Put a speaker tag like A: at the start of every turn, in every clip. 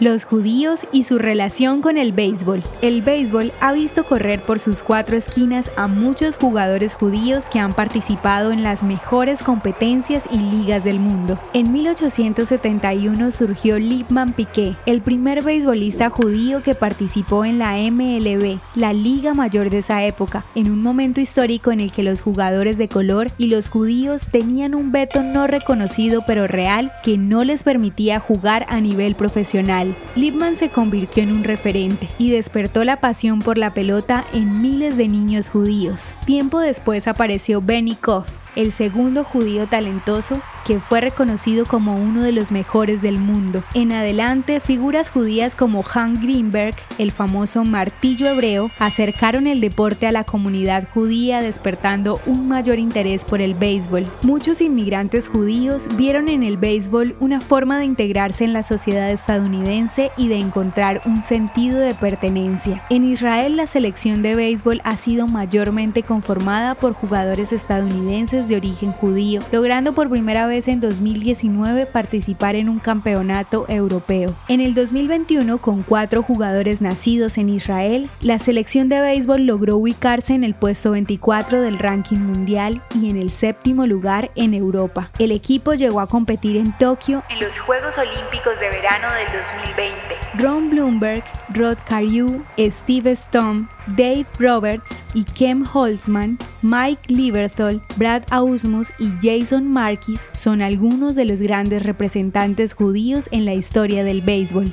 A: Los judíos y su relación con el béisbol. El béisbol ha visto correr por sus cuatro esquinas a muchos jugadores judíos que han participado en las mejores competencias y ligas del mundo. En 1871 surgió Liebman Piquet, el primer beisbolista judío que participó en la MLB, la liga mayor de esa época, en un momento histórico en el que los jugadores de color y los judíos tenían un veto no reconocido pero real que no les permitía jugar a nivel profesional. Liebman se convirtió en un referente y despertó la pasión por la pelota en miles de niños judíos. Tiempo después apareció Benny Koff, el segundo judío talentoso que fue reconocido como uno de los mejores del mundo. En adelante, figuras judías como Han Greenberg, el famoso martillo hebreo, acercaron el deporte a la comunidad judía despertando un mayor interés por el béisbol. Muchos inmigrantes judíos vieron en el béisbol una forma de integrarse en la sociedad estadounidense y de encontrar un sentido de pertenencia. En Israel la selección de béisbol ha sido mayormente conformada por jugadores estadounidenses de origen judío, logrando por primera vez en 2019 participar en un campeonato europeo. En el 2021, con cuatro jugadores nacidos en Israel, la selección de béisbol logró ubicarse en el puesto 24 del ranking mundial y en el séptimo lugar en Europa. El equipo llegó a competir en Tokio en los Juegos Olímpicos de Verano del 2020. Ron Bloomberg, Rod Carew, Steve Stone, Dave Roberts y Kem Holzman, Mike Lieberthal, Brad Ausmus y Jason Marquis son algunos de los grandes representantes judíos en la historia del béisbol.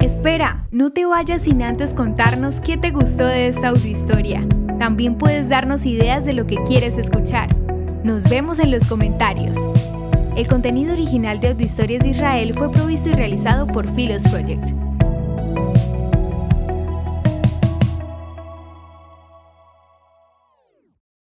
A: Espera, no te vayas sin antes contarnos qué te gustó de esta audiohistoria. También puedes darnos ideas de lo que quieres escuchar. Nos vemos en los comentarios. El contenido original de Audiohistorias de Israel fue provisto y realizado por Philos Project.